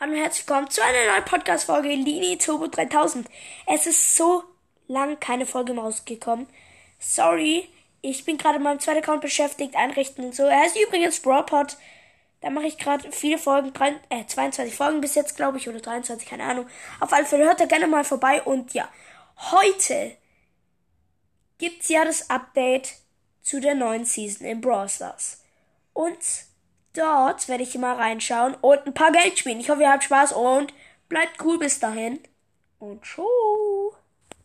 herzlich willkommen zu einer neuen Podcast-Folge Lini Turbo 3000. Es ist so lang keine Folge mehr rausgekommen. Sorry, ich bin gerade mit meinem zweiten Account beschäftigt, einrichten und so. Er ist übrigens Brawlpod. Da mache ich gerade viele Folgen, äh, 22 Folgen bis jetzt, glaube ich, oder 23, keine Ahnung. Auf alle Fälle hört da gerne mal vorbei und ja, heute gibt's ja das Update zu der neuen Season in Brawl Stars. Und Dort werde ich mal reinschauen und ein paar Geld spielen. Ich hoffe, ihr habt Spaß und bleibt cool bis dahin. Und tschüss.